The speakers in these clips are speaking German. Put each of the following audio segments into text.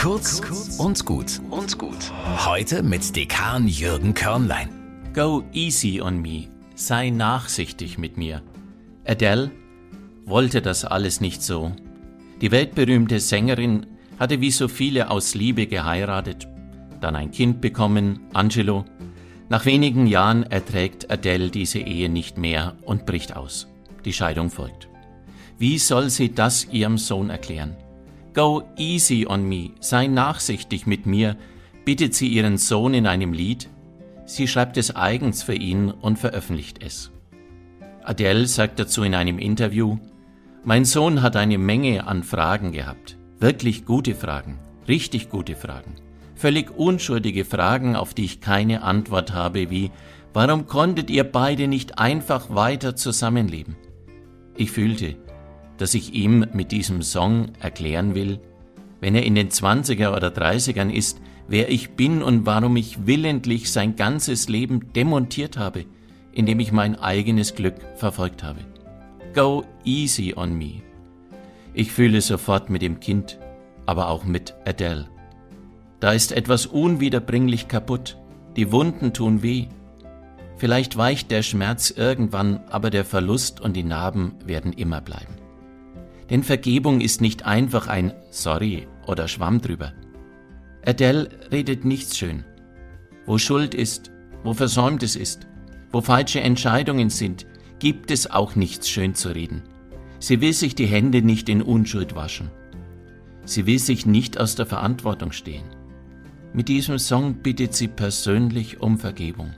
Kurz und gut und gut. Heute mit Dekan Jürgen Körnlein. Go easy on me. Sei nachsichtig mit mir. Adele wollte das alles nicht so. Die weltberühmte Sängerin hatte wie so viele aus Liebe geheiratet, dann ein Kind bekommen, Angelo. Nach wenigen Jahren erträgt Adele diese Ehe nicht mehr und bricht aus. Die Scheidung folgt. Wie soll sie das ihrem Sohn erklären? Go easy on me, sei nachsichtig mit mir, bittet sie ihren Sohn in einem Lied. Sie schreibt es eigens für ihn und veröffentlicht es. Adele sagt dazu in einem Interview, mein Sohn hat eine Menge an Fragen gehabt, wirklich gute Fragen, richtig gute Fragen, völlig unschuldige Fragen, auf die ich keine Antwort habe, wie warum konntet ihr beide nicht einfach weiter zusammenleben? Ich fühlte, dass ich ihm mit diesem Song erklären will, wenn er in den 20er oder 30ern ist, wer ich bin und warum ich willentlich sein ganzes Leben demontiert habe, indem ich mein eigenes Glück verfolgt habe. Go easy on me. Ich fühle sofort mit dem Kind, aber auch mit Adele. Da ist etwas unwiederbringlich kaputt, die Wunden tun weh. Vielleicht weicht der Schmerz irgendwann, aber der Verlust und die Narben werden immer bleiben. Denn Vergebung ist nicht einfach ein Sorry oder Schwamm drüber. Adele redet nichts schön. Wo Schuld ist, wo Versäumtes ist, wo falsche Entscheidungen sind, gibt es auch nichts schön zu reden. Sie will sich die Hände nicht in Unschuld waschen. Sie will sich nicht aus der Verantwortung stehen. Mit diesem Song bittet sie persönlich um Vergebung.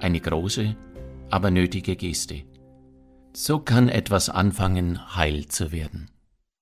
Eine große, aber nötige Geste. So kann etwas anfangen, heil zu werden.